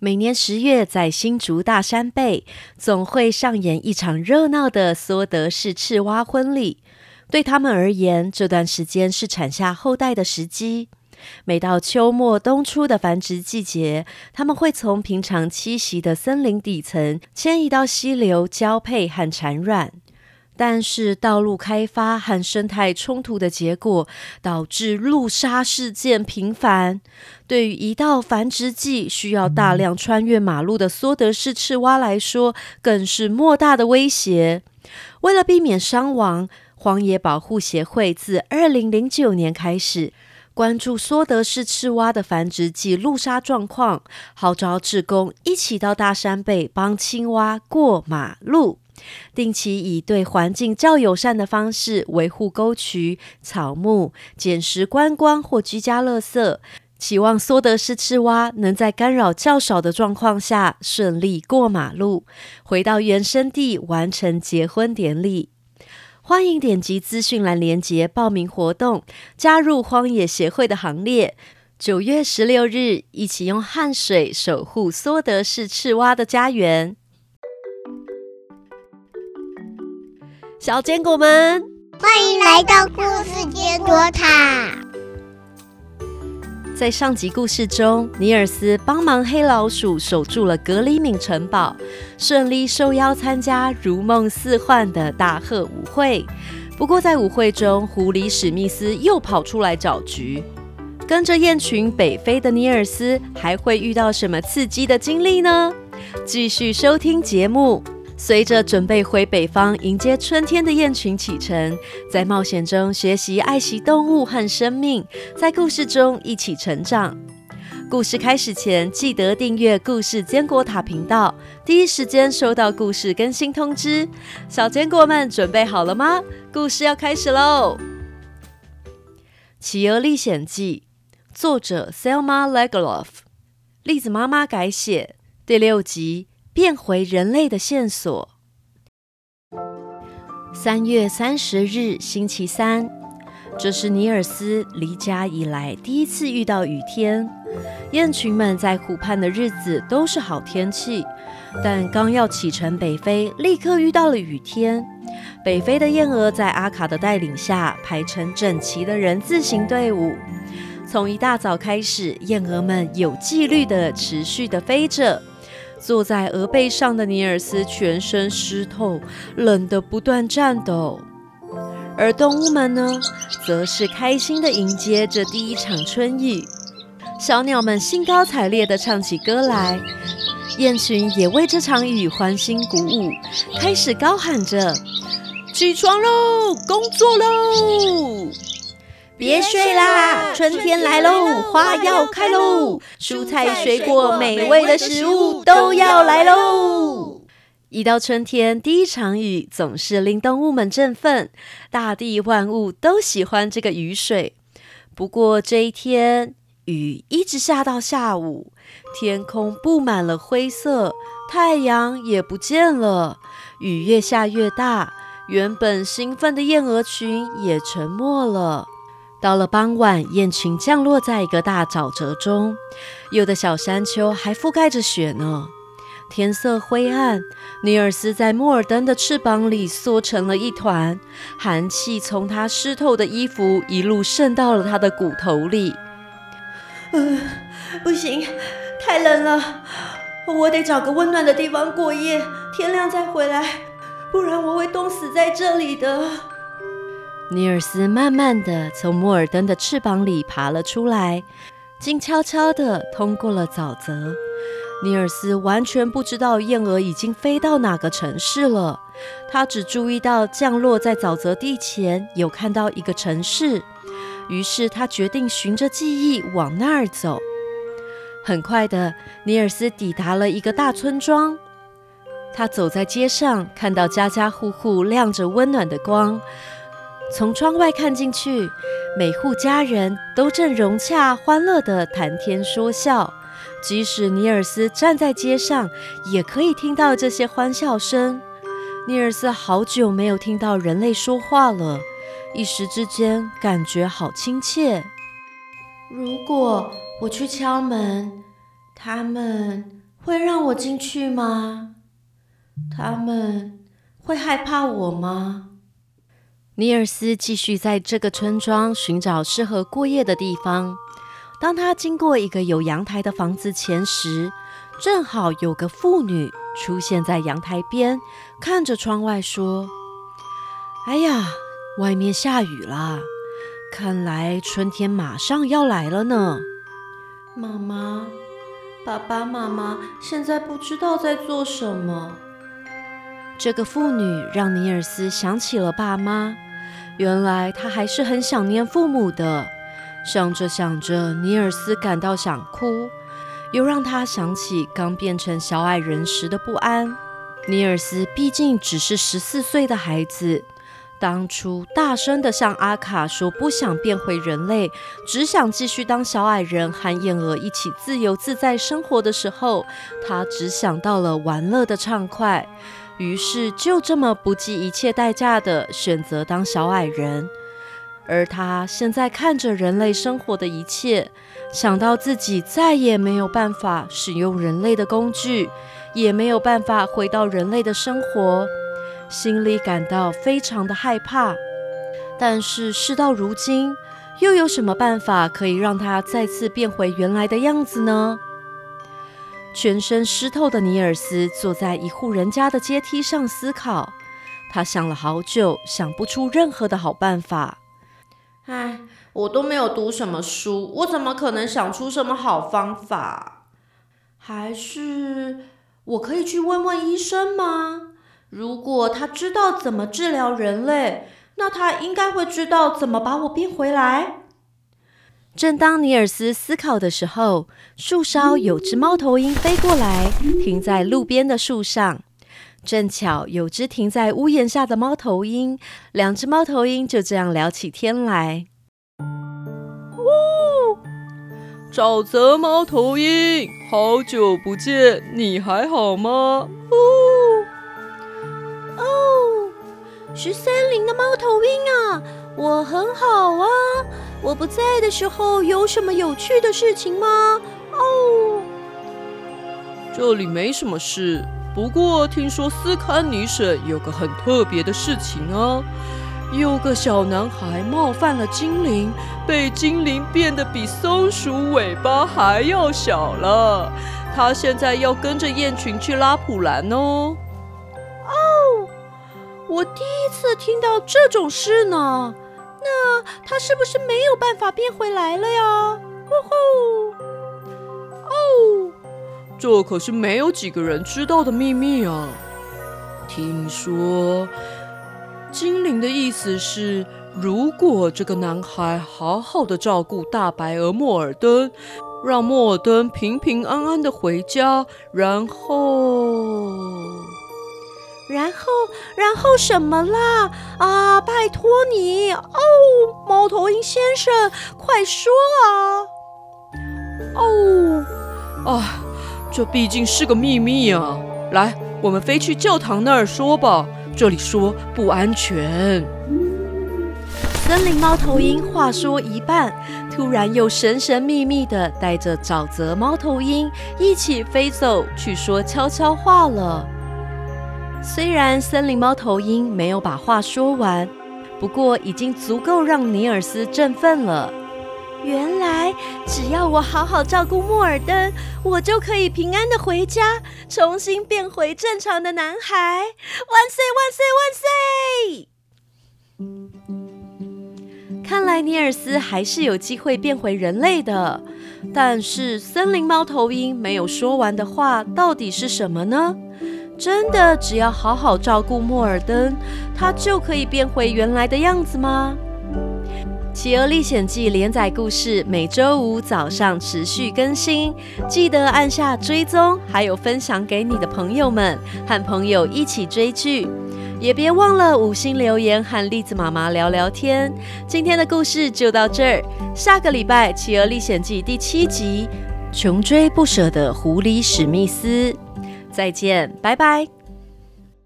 每年十月，在新竹大山背，总会上演一场热闹的梭德式赤蛙婚礼。对他们而言，这段时间是产下后代的时机。每到秋末冬初的繁殖季节，他们会从平常栖息的森林底层迁移到溪流交配和产卵。但是，道路开发和生态冲突的结果，导致路杀事件频繁。对于一到繁殖季需要大量穿越马路的梭德氏赤蛙来说，更是莫大的威胁。为了避免伤亡，荒野保护协会自二零零九年开始关注梭德氏赤蛙的繁殖季路杀状况，号召志工一起到大山背帮青蛙过马路。定期以对环境较友善的方式维护沟渠、草木、捡拾观光或居家垃圾，期望梭德氏赤蛙能在干扰较少的状况下顺利过马路，回到原生地完成结婚典礼。欢迎点击资讯栏连结报名活动，加入荒野协会的行列。九月十六日，一起用汗水守护梭德氏赤蛙的家园。小坚果们，欢迎来到故事坚果塔。在上集故事中，尼尔斯帮忙黑老鼠守住了格里敏城堡，顺利受邀参加如梦似幻的大贺舞会。不过，在舞会中，狐狸史密斯又跑出来找局。跟着雁群北飞的尼尔斯，还会遇到什么刺激的经历呢？继续收听节目。随着准备回北方迎接春天的雁群启程，在冒险中学习爱惜动物和生命，在故事中一起成长。故事开始前，记得订阅“故事坚果塔”频道，第一时间收到故事更新通知。小坚果们准备好了吗？故事要开始喽！《企鹅历险记》作者 Selma Lagerlof，栗子妈妈改写，第六集。变回人类的线索。三月三十日，星期三，这是尼尔斯离家以来第一次遇到雨天。雁群们在湖畔的日子都是好天气，但刚要启程北飞，立刻遇到了雨天。北飞的燕鹅在阿卡的带领下排成整齐的人字形队伍，从一大早开始，燕鹅们有纪律的持续的飞着。坐在鹅背上的尼尔斯全身湿透，冷得不断颤抖。而动物们呢，则是开心地迎接这第一场春雨。小鸟们兴高采烈地唱起歌来，雁群也为这场雨欢欣鼓舞，开始高喊着：“起床喽，工作喽！”别睡啦！春天来喽，花要开喽，蔬菜、水果、美味的食物都要来喽。一到春天，第一场雨总是令动物们振奋，大地万物都喜欢这个雨水。不过这一天，雨一直下到下午，天空布满了灰色，太阳也不见了。雨越下越大，原本兴奋的燕鹅群也沉默了。到了傍晚，雁群降落在一个大沼泽中，有的小山丘还覆盖着雪呢。天色灰暗，尼尔斯在莫尔登的翅膀里缩成了一团，寒气从他湿透的衣服一路渗到了他的骨头里。呃，不行，太冷了，我得找个温暖的地方过夜，天亮再回来，不然我会冻死在这里的。尼尔斯慢慢的从莫尔登的翅膀里爬了出来，静悄悄的通过了沼泽。尼尔斯完全不知道燕鹅已经飞到哪个城市了，他只注意到降落在沼泽地前有看到一个城市，于是他决定循着记忆往那儿走。很快的，尼尔斯抵达了一个大村庄。他走在街上，看到家家户户亮着温暖的光。从窗外看进去，每户家人都正融洽欢乐地谈天说笑。即使尼尔斯站在街上，也可以听到这些欢笑声。尼尔斯好久没有听到人类说话了，一时之间感觉好亲切。如果我去敲门，他们会让我进去吗？他们会害怕我吗？尼尔斯继续在这个村庄寻找适合过夜的地方。当他经过一个有阳台的房子前时，正好有个妇女出现在阳台边，看着窗外说：“哎呀，外面下雨啦，看来春天马上要来了呢。”妈妈、爸爸妈妈现在不知道在做什么。这个妇女让尼尔斯想起了爸妈，原来他还是很想念父母的。想着想着，尼尔斯感到想哭，又让他想起刚变成小矮人时的不安。尼尔斯毕竟只是十四岁的孩子，当初大声地向阿卡说不想变回人类，只想继续当小矮人和燕儿一起自由自在生活的时候，他只想到了玩乐的畅快，于是就这么不计一切代价的选择当小矮人。而他现在看着人类生活的一切，想到自己再也没有办法使用人类的工具，也没有办法回到人类的生活，心里感到非常的害怕。但是事到如今，又有什么办法可以让他再次变回原来的样子呢？全身湿透的尼尔斯坐在一户人家的阶梯上思考，他想了好久，想不出任何的好办法。唉，我都没有读什么书，我怎么可能想出什么好方法？还是我可以去问问医生吗？如果他知道怎么治疗人类，那他应该会知道怎么把我变回来。正当尼尔斯思考的时候，树梢有只猫头鹰飞过来，停在路边的树上。正巧有只停在屋檐下的猫头鹰，两只猫头鹰就这样聊起天来。哦，沼泽猫头鹰，好久不见，你还好吗？哦，是森林的猫头鹰啊，我很好啊。我不在的时候有什么有趣的事情吗？哦，这里没什么事。不过听说斯堪尼省有个很特别的事情啊，有个小男孩冒犯了精灵，被精灵变得比松鼠尾巴还要小了。他现在要跟着雁群去拉普兰哦。我第一次听到这种事呢。那他是不是没有办法变回来了呀？呼呼。哦。这可是没有几个人知道的秘密啊！听说精灵的意思是，如果这个男孩好好的照顾大白鹅莫尔登，让莫尔登平平安安的回家，然后，然后，然后什么啦？啊，拜托你哦，猫头鹰先生，快说啊！哦，啊。这毕竟是个秘密啊！来，我们飞去教堂那儿说吧。这里说不安全。森林猫头鹰话说一半，突然又神神秘秘的带着沼泽猫头鹰一起飞走去说悄悄话了。虽然森林猫头鹰没有把话说完，不过已经足够让尼尔斯振奋了。原来只要我好好照顾莫尔登，我就可以平安的回家，重新变回正常的男孩。万岁万岁万岁！看来尼尔斯还是有机会变回人类的。但是森林猫头鹰没有说完的话到底是什么呢？真的只要好好照顾莫尔登，他就可以变回原来的样子吗？《企鹅历险记》连载故事每周五早上持续更新，记得按下追踪，还有分享给你的朋友们，和朋友一起追剧，也别忘了五星留言和栗子妈妈聊聊天。今天的故事就到这儿，下个礼拜《企鹅历险记》第七集《穷追不舍的狐狸史密斯》，再见，拜拜。